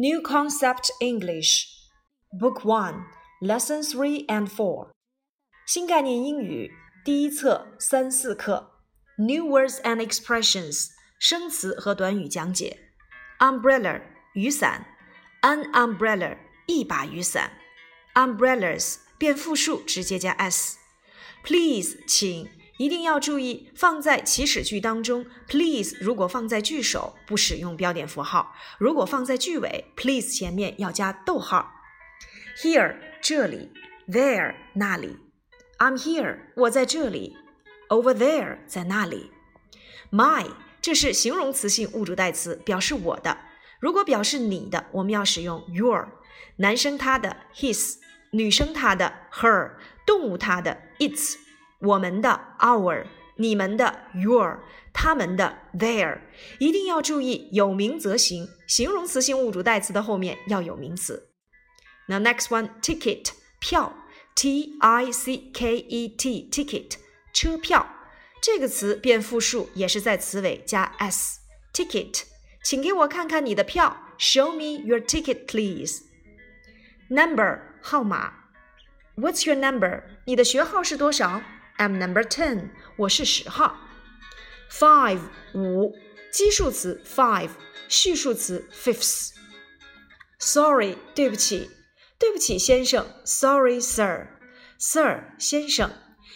New Concept English, Book One, Lesson Three and Four. 新概念英语第一册三四课。New Words and Expressions 生词和短语讲解。Umbrella 雨伞，an umbrella 一把雨伞。Umbrellas 变复数直接加 s。Please 请。 一定要注意，放在祈使句当中，please 如果放在句首，不使用标点符号；如果放在句尾，please 前面要加逗号。Here 这里，there 那里，I'm here 我在这里，over there 在那里。My 这是形容词性物主代词，表示我的。如果表示你的，我们要使用 your。男生他的 his，女生她的 her，动物它的 its。我们的 our，你们的 your，他们的 their，一定要注意有名则行，形容词性物主代词的后面要有名词。那 next one ticket 票，t i c k e t ticket 车票，这个词变复数也是在词尾加 s ticket，请给我看看你的票，show me your ticket please。number 号码，what's your number？你的学号是多少 ？I'm number ten，我是十号。Five 五，基数词 five，序数词 fifths。Sorry，对不起，对不起，先生。Sorry, sir. Sir，先生。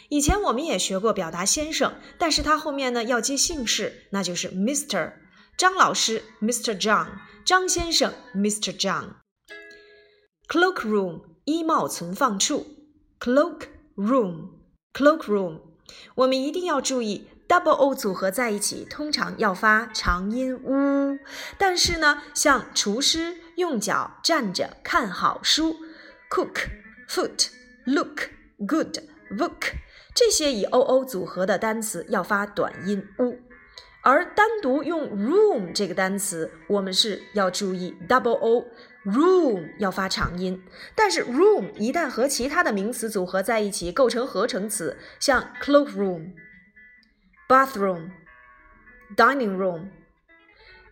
以前我们也学过表达先生，但是它后面呢要接姓氏，那就是 Mr. 张老师，Mr. John。张先生，Mr. John。Cloak room，衣帽存放处。Cloak room。Cloakroom，我们一定要注意，double o 组合在一起，通常要发长音呜。但是呢，像厨师用脚站着看好书，cook foot look good book，这些以 o o 组合的单词要发短音呜。而单独用 room 这个单词，我们是要注意 double o room 要发长音。但是 room 一旦和其他的名词组合在一起，构成合成词，像 cloakroom、bathroom、dining room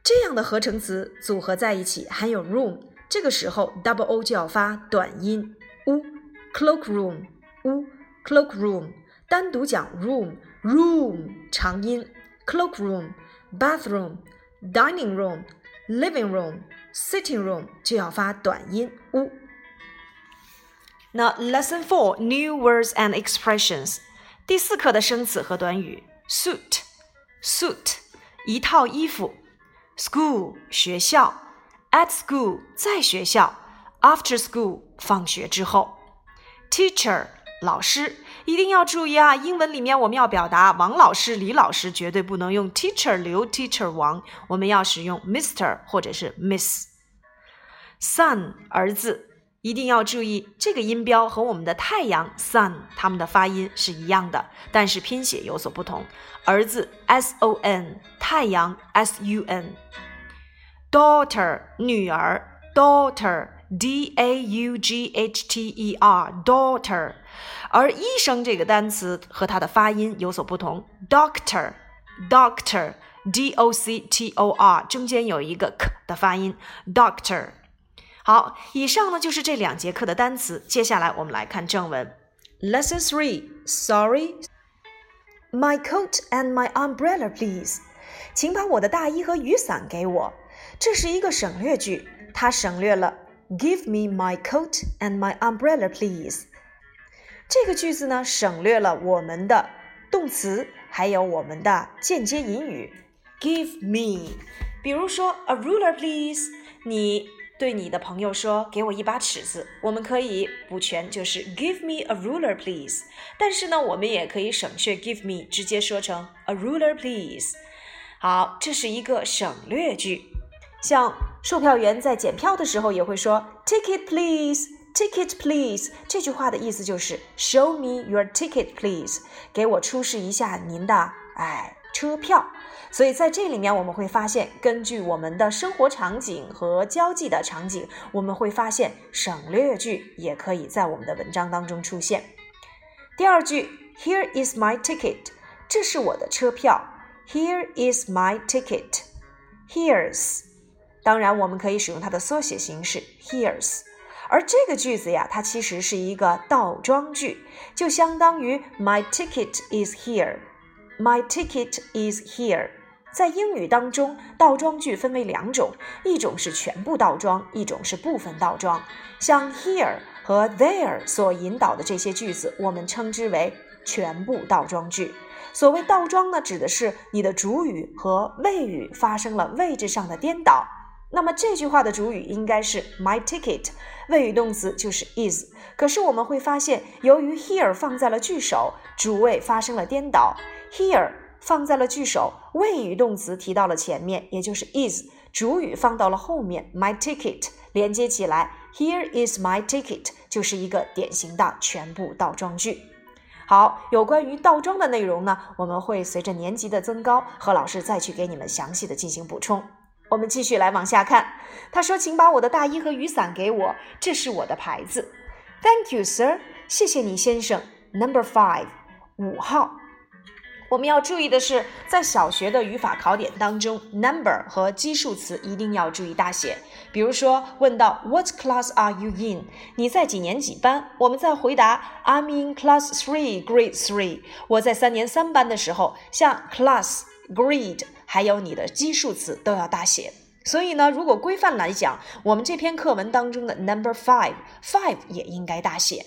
这样的合成词组合在一起，含有 room，这个时候 double o 就要发短音 u。cloakroom u cloakroom 单独讲 room room 长音。cloakroom、bathroom、dining room、living room、sitting room 就要发短音 u。那 Lesson Four New Words and Expressions 第四课的生词和短语 suit suit 一套衣服 school 学校 at school 在学校 after school 放学之后 teacher 老师一定要注意啊！英文里面我们要表达王老师、李老师，绝对不能用 teacher 刘、teacher 王，我们要使用 Mr 或者是 Miss。Son 儿子，一定要注意这个音标和我们的太阳 sun 它们的发音是一样的，但是拼写有所不同。儿子 s o n，太阳 s u n。Daughter 女儿 daughter。d a u g h t e r daughter，而医生这个单词和它的发音有所不同，doctor doctor d o c t o r 中间有一个 k 的发音，doctor。好，以上呢就是这两节课的单词，接下来我们来看正文。Lesson three. Sorry, my coat and my umbrella, please. 请把我的大衣和雨伞给我。这是一个省略句，它省略了。 Give me my coat and my umbrella, please。这个句子呢，省略了我们的动词，还有我们的间接引语。Give me，比如说 a ruler, please。你对你的朋友说：“给我一把尺子。”我们可以补全，就是 Give me a ruler, please。但是呢，我们也可以省却 give me，直接说成 a ruler, please。好，这是一个省略句。像售票员在检票的时候也会说 “Ticket please, ticket please”。这句话的意思就是 “Show me your ticket please”，给我出示一下您的哎车票。所以在这里面我们会发现，根据我们的生活场景和交际的场景，我们会发现省略句也可以在我们的文章当中出现。第二句，Here is my ticket，这是我的车票。Here is my ticket. Here's 当然，我们可以使用它的缩写形式 hears。而这个句子呀，它其实是一个倒装句，就相当于 My ticket is here。My ticket is here。在英语当中，倒装句分为两种，一种是全部倒装，一种是部分倒装。像 here 和 there 所引导的这些句子，我们称之为全部倒装句。所谓倒装呢，指的是你的主语和谓语发生了位置上的颠倒。那么这句话的主语应该是 my ticket，谓语动词就是 is。可是我们会发现，由于 here 放在了句首，主谓发生了颠倒。here 放在了句首，谓语动词提到了前面，也就是 is，主语放到了后面，my ticket 连接起来，here is my ticket 就是一个典型的全部倒装句。好，有关于倒装的内容呢，我们会随着年级的增高，和老师再去给你们详细的进行补充。我们继续来往下看。他说：“请把我的大衣和雨伞给我，这是我的牌子。” Thank you, sir。谢谢你，先生。Number five，五号。我们要注意的是，在小学的语法考点当中，number 和基数词一定要注意大写。比如说，问到 What class are you in？你在几年几班？我们在回答 I'm in class three, grade three。我在三年三班的时候，像 class、grade。还有你的基数词都要大写，所以呢，如果规范来讲，我们这篇课文当中的 number five five 也应该大写。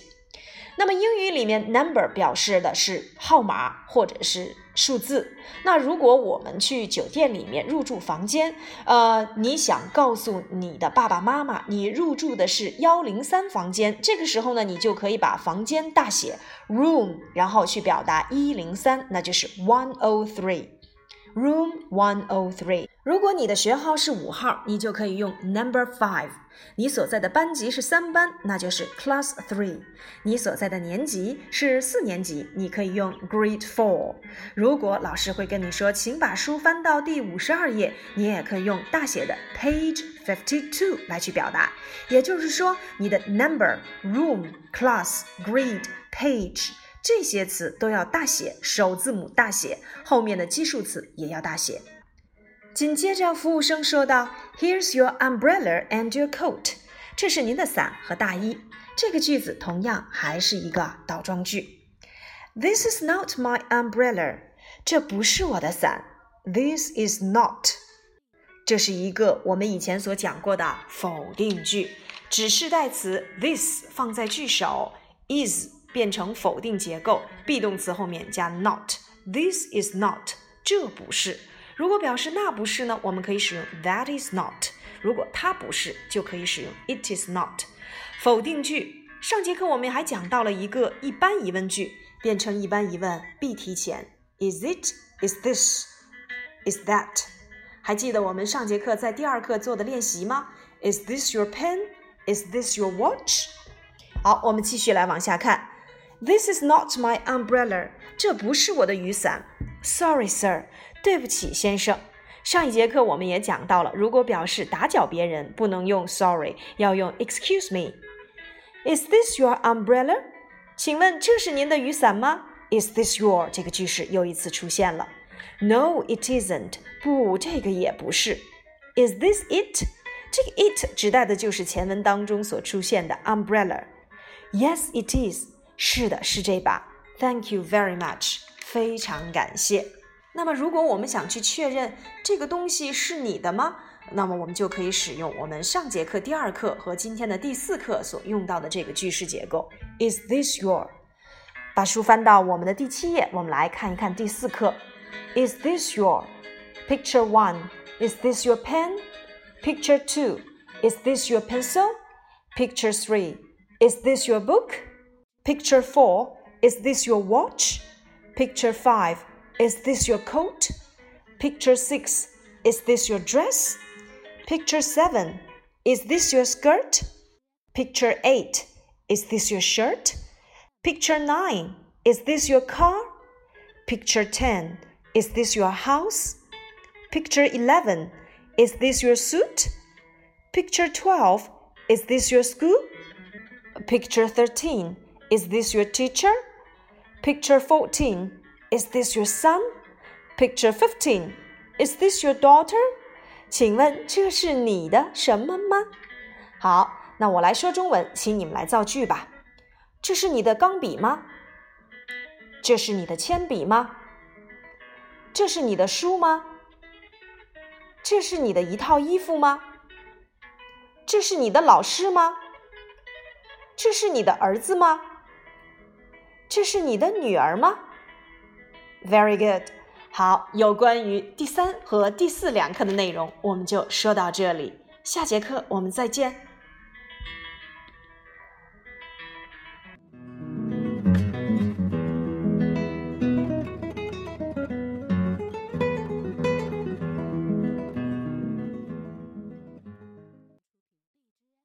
那么英语里面 number 表示的是号码或者是数字。那如果我们去酒店里面入住房间，呃，你想告诉你的爸爸妈妈你入住的是幺零三房间，这个时候呢，你就可以把房间大写 room，然后去表达一零三，那就是 one o three。Room one o three。如果你的学号是五号，你就可以用 Number five。你所在的班级是三班，那就是 Class three。你所在的年级是四年级，你可以用 Grade four。如果老师会跟你说，请把书翻到第五十二页，你也可以用大写的 Page fifty two 来去表达。也就是说，你的 Number、Room、Class、Grade、Page。这些词都要大写，首字母大写，后面的基数词也要大写。紧接着，服务生说道：“Here's your umbrella and your coat。”这是您的伞和大衣。这个句子同样还是一个倒装句。This is not my umbrella。这不是我的伞。This is not。这是一个我们以前所讲过的否定句，指示代词 this 放在句首，is。变成否定结构，be 动词后面加 not。This is not，这不是。如果表示那不是呢，我们可以使用 that is not。如果它不是，就可以使用 it is not。否定句，上节课我们还讲到了一个一般疑问句，变成一般疑问，be 提前，is it？is this？is that？还记得我们上节课在第二课做的练习吗？Is this your pen？Is this your watch？好，我们继续来往下看。This is not my umbrella，这不是我的雨伞。Sorry, sir，对不起，先生。上一节课我们也讲到了，如果表示打搅别人，不能用 sorry，要用 excuse me。Is this your umbrella？请问这是您的雨伞吗？Is this your？这个句式又一次出现了。No, it isn't。不，这个也不是。Is this it？这个 it 指代的就是前文当中所出现的 umbrella。Yes, it is。 是的，是这把。Thank you very much，非常感谢。那么，如果我们想去确认这个东西是你的吗？那么我们就可以使用我们上节课第二课和今天的第四课所用到的这个句式结构。Is this your？把书翻到我们的第七页，我们来看一看第四课。Is this your？Picture one，Is this your pen？Picture two，Is this your pencil？Picture three，Is this your book？book？Picture 4 Is this your watch? Picture 5 Is this your coat? Picture 6 Is this your dress? Picture 7 Is this your skirt? Picture 8 Is this your shirt? Picture 9 Is this your car? Picture 10 Is this your house? Picture 11 Is this your suit? Picture 12 Is this your school? Picture 13 is this your teacher? Picture 14. Is this your son? Picture 15. Is this your daughter? 请问这是你的什么吗？好，那我来说中文，请你们来造句吧。这是你的钢笔吗？这是你的铅笔吗？这是你的书吗？这是你的一套衣服吗？这是你的老师吗？这是你的儿子吗？这是你的女儿吗？Very good。好，有关于第三和第四两课的内容，我们就说到这里。下节课我们再见。